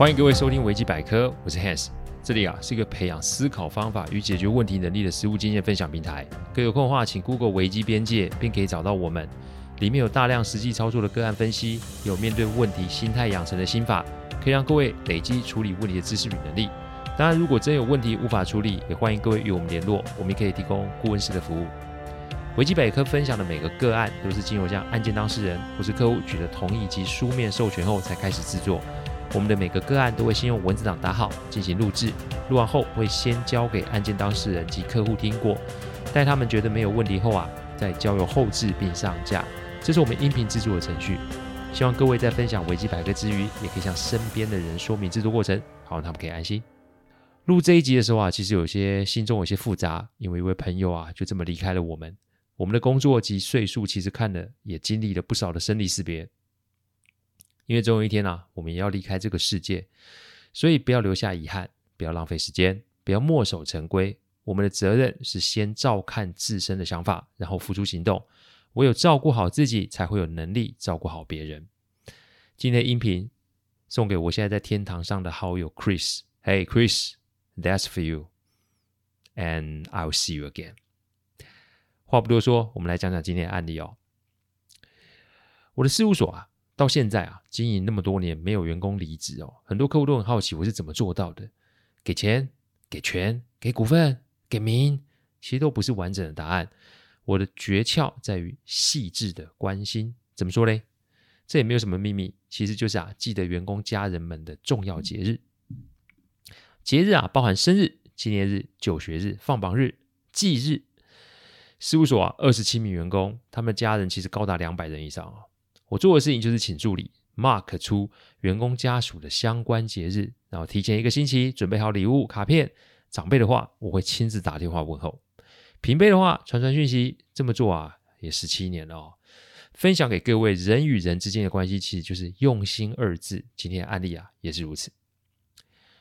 欢迎各位收听维基百科，我是 Hans，这里啊是一个培养思考方法与解决问题能力的实务经验分享平台。各有空的话，请 Google 维基边界，并可以找到我们。里面有大量实际操作的个案分析，有面对问题心态养成的心法，可以让各位累积处理问题的知识与能力。当然，如果真有问题无法处理，也欢迎各位与我们联络，我们也可以提供顾问式的服务。维基百科分享的每个个案，都是经由向案件当事人或是客户取得同意及书面授权后才开始制作。我们的每个个案都会先用文字档打好，进行录制。录完后会先交给案件当事人及客户听过，待他们觉得没有问题后啊，再交由后制并上架。这是我们音频制作的程序。希望各位在分享维基百科之余，也可以向身边的人说明制作过程，好让他们可以安心。录这一集的时候啊，其实有些心中有些复杂，因为一位朋友啊就这么离开了我们。我们的工作及岁数其实看了也经历了不少的生离死别。因为总有一天啊，我们也要离开这个世界，所以不要留下遗憾，不要浪费时间，不要墨守成规。我们的责任是先照看自身的想法，然后付出行动。唯有照顾好自己，才会有能力照顾好别人。今天的音频送给我现在在天堂上的好友 Chris。Hey Chris，that's for you，and I'll see you again。话不多说，我们来讲讲今天的案例哦。我的事务所啊。到现在啊，经营那么多年，没有员工离职哦。很多客户都很好奇我是怎么做到的。给钱、给权、给股份、给名，其实都不是完整的答案。我的诀窍在于细致的关心。怎么说嘞？这也没有什么秘密，其实就是啊，记得员工家人们的重要节日。节日啊，包含生日、纪念日、就学日、放榜日、忌日。事务所啊，二十七名员工，他们家人其实高达两百人以上啊。我做的事情就是请助理 mark 出员工家属的相关节日，然后提前一个星期准备好礼物、卡片。长辈的话，我会亲自打电话问候；平辈的话，传传讯息。这么做啊，也十七年了哦。分享给各位，人与人之间的关系，其实就是用心二字。今天的案例啊，也是如此。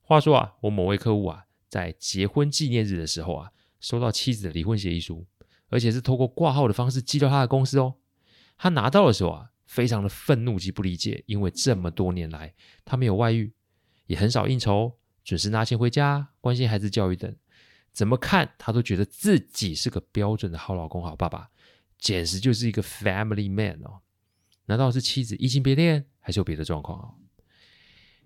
话说啊，我某位客户啊，在结婚纪念日的时候啊，收到妻子的离婚协议书，而且是透过挂号的方式寄到他的公司哦。他拿到的时候啊。非常的愤怒及不理解，因为这么多年来，他没有外遇，也很少应酬，准时拿钱回家，关心孩子教育等，怎么看他都觉得自己是个标准的好老公、好爸爸，简直就是一个 family man 哦。难道是妻子移情别恋，还是有别的状况哦？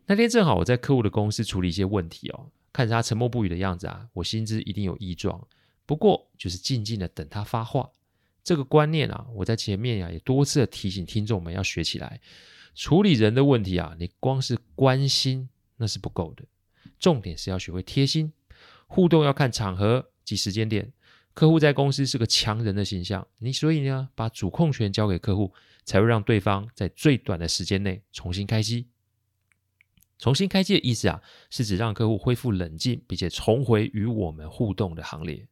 那天正好我在客户的公司处理一些问题哦，看着他沉默不语的样子啊，我心知一定有异状，不过就是静静的等他发话。这个观念啊，我在前面呀、也多次提醒听众们要学起来。处理人的问题啊，你光是关心那是不够的，重点是要学会贴心。互动要看场合及时间点。客户在公司是个强人的形象，你所以呢，把主控权交给客户，才会让对方在最短的时间内重新开机。重新开机的意思啊，是指让客户恢复冷静，并且重回与我们互动的行列。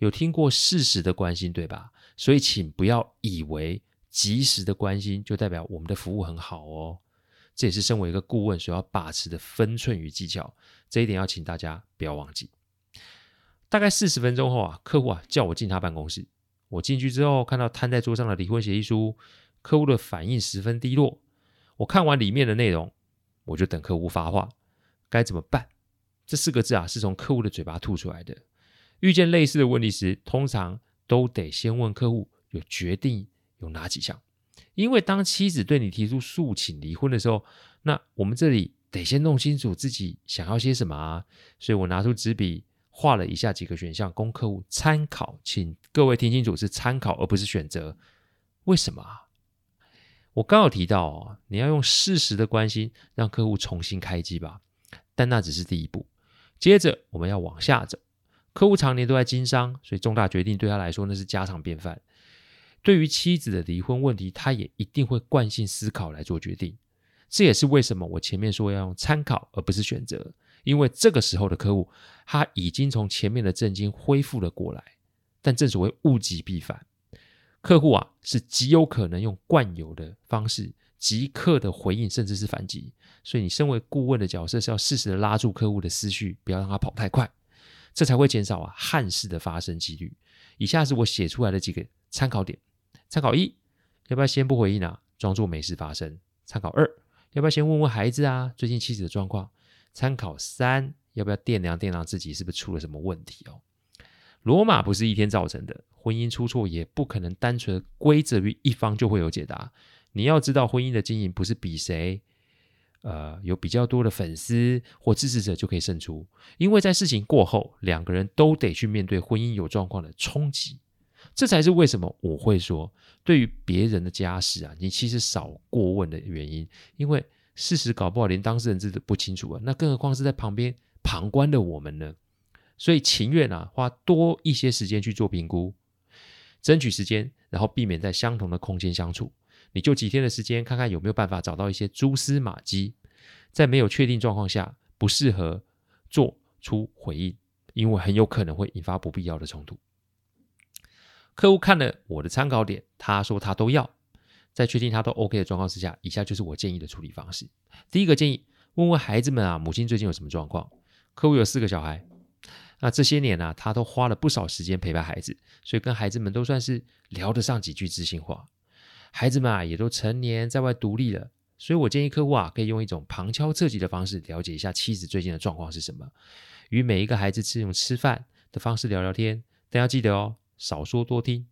有听过适时的关心，对吧？所以，请不要以为及时的关心就代表我们的服务很好哦。这也是身为一个顾问所要把持的分寸与技巧，这一点要请大家不要忘记。大概四十分钟后啊，客户啊叫我进他办公室。我进去之后，看到摊在桌上的离婚协议书，客户的反应十分低落。我看完里面的内容，我就等客户发话。该怎么办？这四个字啊，是从客户的嘴巴吐出来的。遇见类似的问题时，通常都得先问客户有决定有哪几项，因为当妻子对你提出诉请离婚的时候，那我们这里得先弄清楚自己想要些什么啊。所以我拿出纸笔画了以下几个选项供客户参考，请各位听清楚，是参考而不是选择。为什么啊？我刚有提到哦，你要用事实的关心让客户重新开机吧，但那只是第一步，接着我们要往下走。客户常年都在经商，所以重大决定对他来说那是家常便饭。对于妻子的离婚问题，他也一定会惯性思考来做决定。这也是为什么我前面说要用参考而不是选择，因为这个时候的客户他已经从前面的震惊恢复了过来。但正所谓物极必反，客户啊是极有可能用惯有的方式即刻的回应，甚至是反击。所以你身为顾问的角色是要适时的拉住客户的思绪，不要让他跑太快。这才会减少啊憾事的发生几率。以下是我写出来的几个参考点：参考一，要不要先不回应啊，装作没事发生；参考二，要不要先问问孩子啊？最近妻子的状况。参考三，要不要掂量掂量自己是不是出了什么问题哦？罗马不是一天造成的，婚姻出错也不可能单纯归责于一方就会有解答。你要知道，婚姻的经营不是比谁，呃，有比较多的粉丝或支持者就可以胜出，因为在事情过后，两个人都得去面对婚姻有状况的冲击。这才是为什么我会说，对于别人的家事啊，你其实少过问的原因，因为。事实搞不好连当事人自己都不清楚啊，那更何况是在旁边旁观的我们呢？所以情愿啊花多一些时间去做评估，争取时间，然后避免在相同的空间相处。你就几天的时间，看看有没有办法找到一些蛛丝马迹，在没有确定状况下，不适合做出回应，因为很有可能会引发不必要的冲突。客户看了我的参考点，他说他都要。在确定他都 OK 的状况之下，以下就是我建议的处理方式。第一个建议，问问孩子们啊，母亲最近有什么状况？客户有四个小孩，那这些年啊，他都花了不少时间陪伴孩子，所以跟孩子们都算是聊得上几句知心话。孩子们啊，也都成年在外独立了，所以我建议客户啊，可以用一种旁敲侧击的方式，了解一下妻子最近的状况是什么，与每一个孩子是用吃饭的方式聊聊天，但要记得哦，少说多听。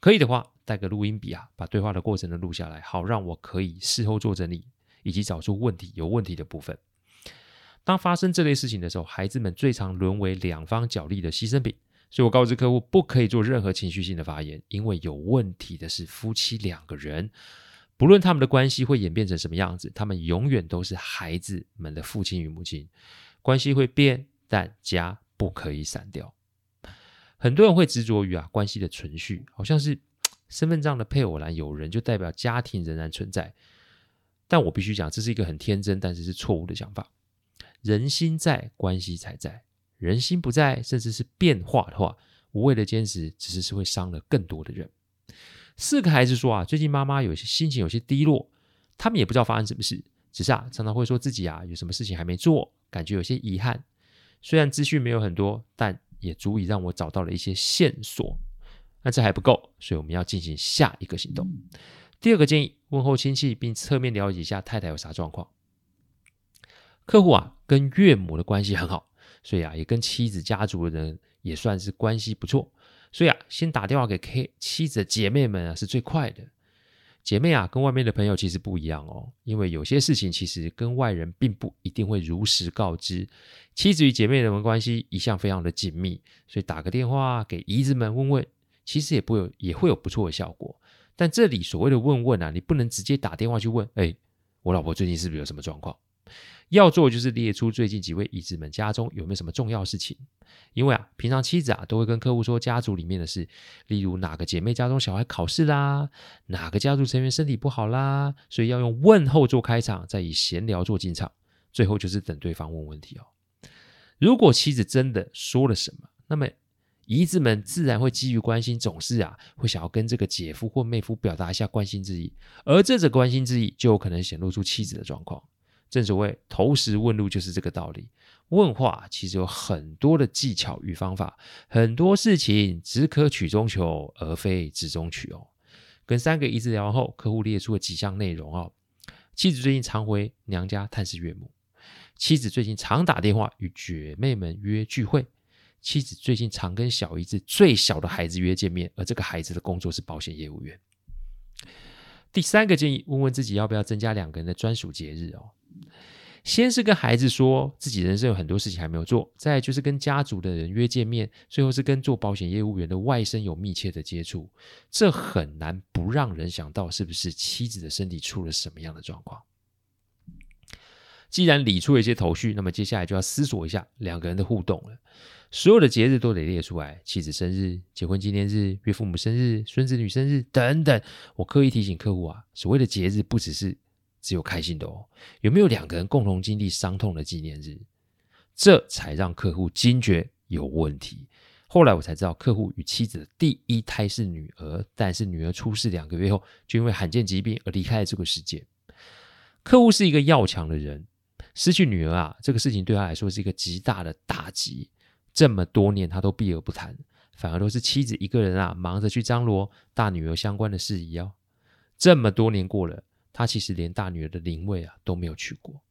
可以的话，带个录音笔啊，把对话的过程都录下来，好让我可以事后做整理，以及找出问题有问题的部分。当发生这类事情的时候，孩子们最常沦为两方角力的牺牲品，所以我告知客户不可以做任何情绪性的发言，因为有问题的是夫妻两个人，不论他们的关系会演变成什么样子，他们永远都是孩子们的父亲与母亲，关系会变，但家不可以散掉。很多人会执着于啊关系的存续，好像是 身份证的配偶栏有人就代表家庭仍然存在。但我必须讲，这是一个很天真，但是是错误的想法。人心在，关系才在；人心不在，甚至是变化的话，无谓的坚持，只是是会伤了更多的人。四个孩子说啊，最近妈妈有些心情有些低落，他们也不知道发生什么事，只是啊常常会说自己啊有什么事情还没做，感觉有些遗憾。虽然资讯没有很多，但也足以让我找到了一些线索，那这还不够，所以我们要进行下一个行动。第二个建议，问候亲戚，并侧面了解一下太太有啥状况。客户啊，跟岳母的关系很好，所以啊，也跟妻子家族的人也算是关系不错，所以啊，先打电话给 K 妻子的姐妹们啊，是最快的。姐妹啊，跟外面的朋友其实不一样哦，因为有些事情其实跟外人并不一定会如实告知。妻子与姐妹们关系一向非常的紧密，所以打个电话给姨子们问问，其实也不有也会有不错的效果。但这里所谓的问问啊，你不能直接打电话去问，哎，我老婆最近是不是有什么状况？要做就是列出最近几位姨子们家中有没有什么重要事情，因为啊，平常妻子啊都会跟客户说家族里面的事，例如哪个姐妹家中小孩考试啦，哪个家族成员身体不好啦，所以要用问候做开场，再以闲聊做进场，最后就是等对方问问题哦。如果妻子真的说了什么，那么姨子们自然会基于关心，总是啊会想要跟这个姐夫或妹夫表达一下关心之意，而这种关心之意就有可能显露出妻子的状况。正所谓投石问路就是这个道理。问话其实有很多的技巧与方法，很多事情只可取中求，而非直中取哦。跟三个姨子聊完后，客户列出了几项内容哦。妻子最近常回娘家探视岳母，妻子最近常打电话与姐妹们约聚会，妻子最近常跟小姨子最小的孩子约见面，而这个孩子的工作是保险业务员。第三个建议，问问自己要不要增加两个人的专属节日哦。先是跟孩子说自己人生有很多事情还没有做，再就是跟家族的人约见面，最后是跟做保险业务员的外甥有密切的接触。这很难不让人想到，是不是妻子的身体出了什么样的状况？既然理出了一些头绪，那么接下来就要思索一下两个人的互动了。所有的节日都得列出来，妻子生日、结婚纪念日、岳父母生日、孙子女生日等等。我刻意提醒客户啊，所谓的节日不只是只有开心的哦，有没有两个人共同经历伤痛的纪念日？这才让客户惊觉有问题。后来我才知道，客户与妻子的第一胎是女儿，但是女儿出世两个月后，就因为罕见疾病而离开了这个世界。客户是一个要强的人，失去女儿啊，这个事情对他来说是一个极大的打击。这么多年，他都避而不谈，反而都是妻子一个人啊，忙着去张罗大女儿相关的事宜哦。这么多年过了，他其实连大女儿的灵位啊都没有去过。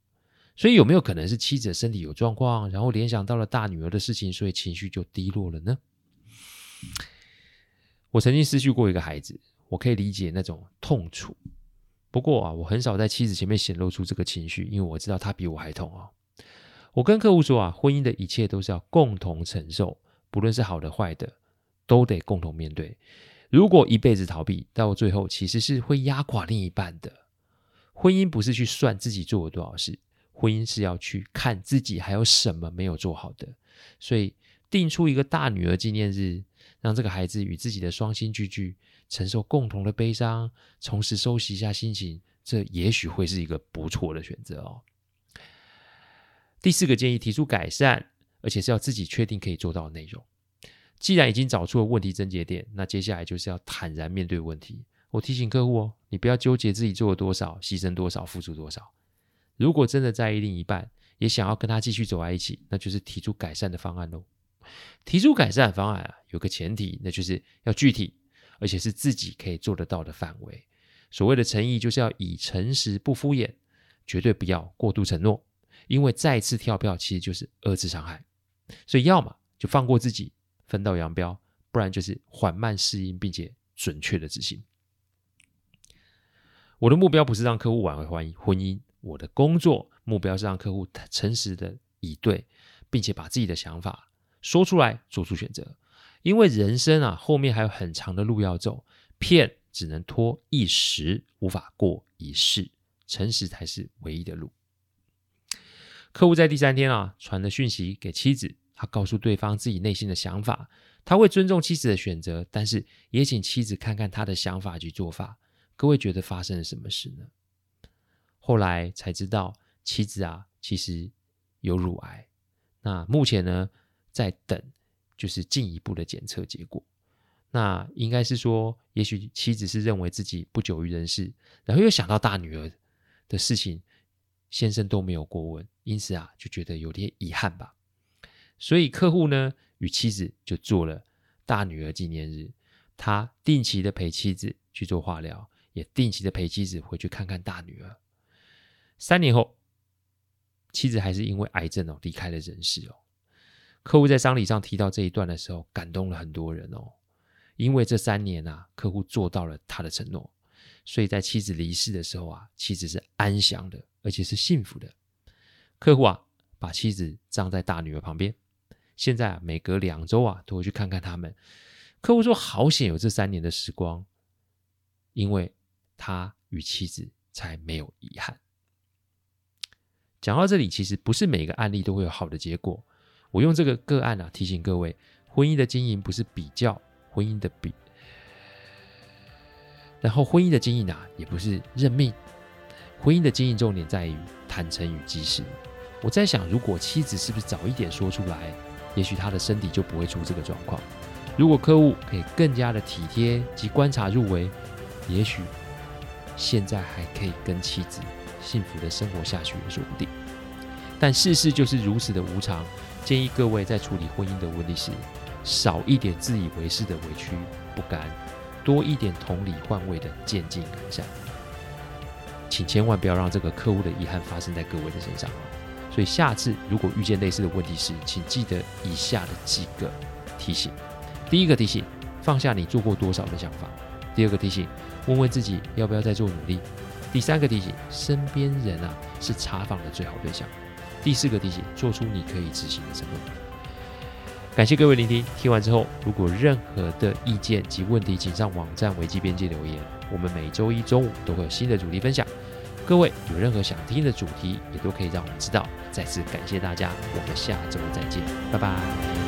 所以有没有可能是妻子身体有状况，然后联想到了大女儿的事情，所以情绪就低落了呢？我曾经失去过一个孩子，我可以理解那种痛楚。不过啊，我很少在妻子前面显露出这个情绪，因为我知道她比我还痛啊。我跟客户说啊，婚姻的一切都是要共同承受，不论是好的坏的，都得共同面对。如果一辈子逃避，到最后其实是会压垮另一半的。婚姻不是去算自己做了多少事。婚姻是要去看自己还有什么没有做好的，所以定出一个大女儿纪念日，让这个孩子与自己的双亲聚聚，承受共同的悲伤，同时收拾一下心情，这也许会是一个不错的选择哦。第四个建议，提出改善，而且是要自己确定可以做到的内容。既然已经找出了问题症结点，那接下来就是要坦然面对问题。我提醒客户哦，你不要纠结自己做了多少，牺牲多少，付出多少。如果真的在意另一半，也想要跟他继续走在一起，那就是提出改善的方案喽。提出改善方案啊，有个前提，那就是要具体，而且是自己可以做得到的范围。所谓的诚意，就是要以诚实不敷衍，绝对不要过度承诺，因为再次跳票其实就是二次伤害。所以，要么就放过自己，分道扬镳，不然就是缓慢适应，并且准确的执行。我的目标不是让客户挽回婚姻，婚姻。我的工作目标是让客户诚实的以对，并且把自己的想法说出来，做出选择。因为人生啊，后面还有很长的路要走，骗只能拖一时，无法过一世。诚实才是唯一的路。客户在第三天啊，传了讯息给妻子，他告诉对方自己内心的想法，他会尊重妻子的选择，但是也请妻子看看他的想法及做法。各位觉得发生了什么事呢？后来才知道，妻子啊，其实有乳癌。那目前呢，在等就是进一步的检测结果。那应该是说，也许妻子是认为自己不久于人世，然后又想到大女儿的事情，先生都没有过问，因此啊，就觉得有点遗憾吧。所以客户呢，与妻子就做了大女儿纪念日，他定期的陪妻子去做化疗，也定期的陪妻子回去看看大女儿。三年后，妻子还是因为癌症哦离开了人世哦。客户在丧礼上提到这一段的时候，感动了很多人哦。因为这三年啊，客户做到了他的承诺，所以在妻子离世的时候啊，妻子是安详的，而且是幸福的。客户啊，把妻子葬在大女儿旁边。现在啊，每隔两周啊，都会去看看他们。客户说：“好险有这三年的时光，因为他与妻子才没有遗憾。”讲到这里，其实不是每个案例都会有好的结果。我用这个个案啊，提醒各位，婚姻的经营不是比较，婚姻的比，然后婚姻的经营啊，也不是认命。婚姻的经营重点在于坦诚与及时。我在想，如果妻子是不是早一点说出来，也许她的身体就不会出这个状况。如果客户可以更加的体贴及观察入微，也许现在还可以跟妻子。幸福的生活下去也说不定，但世事就是如此的无常。建议各位在处理婚姻的问题时，少一点自以为是的委屈不甘，多一点同理换位的渐进改善。请千万不要让这个客户的遗憾发生在各位的身上。所以下次如果遇见类似的问题时，请记得以下的几个提醒：第一个提醒，放下你做过多少的想法；第二个提醒，问问自己要不要再做努力。第三个提醒，身边人啊是查访的最好对象。第四个提醒，做出你可以执行的承诺。感谢各位聆听，听完之后，如果任何的意见及问题，请上网站维基边界留言。我们每周一中午都会有新的主题分享。各位有任何想听的主题，也都可以让我们知道。再次感谢大家，我们下周再见，拜拜。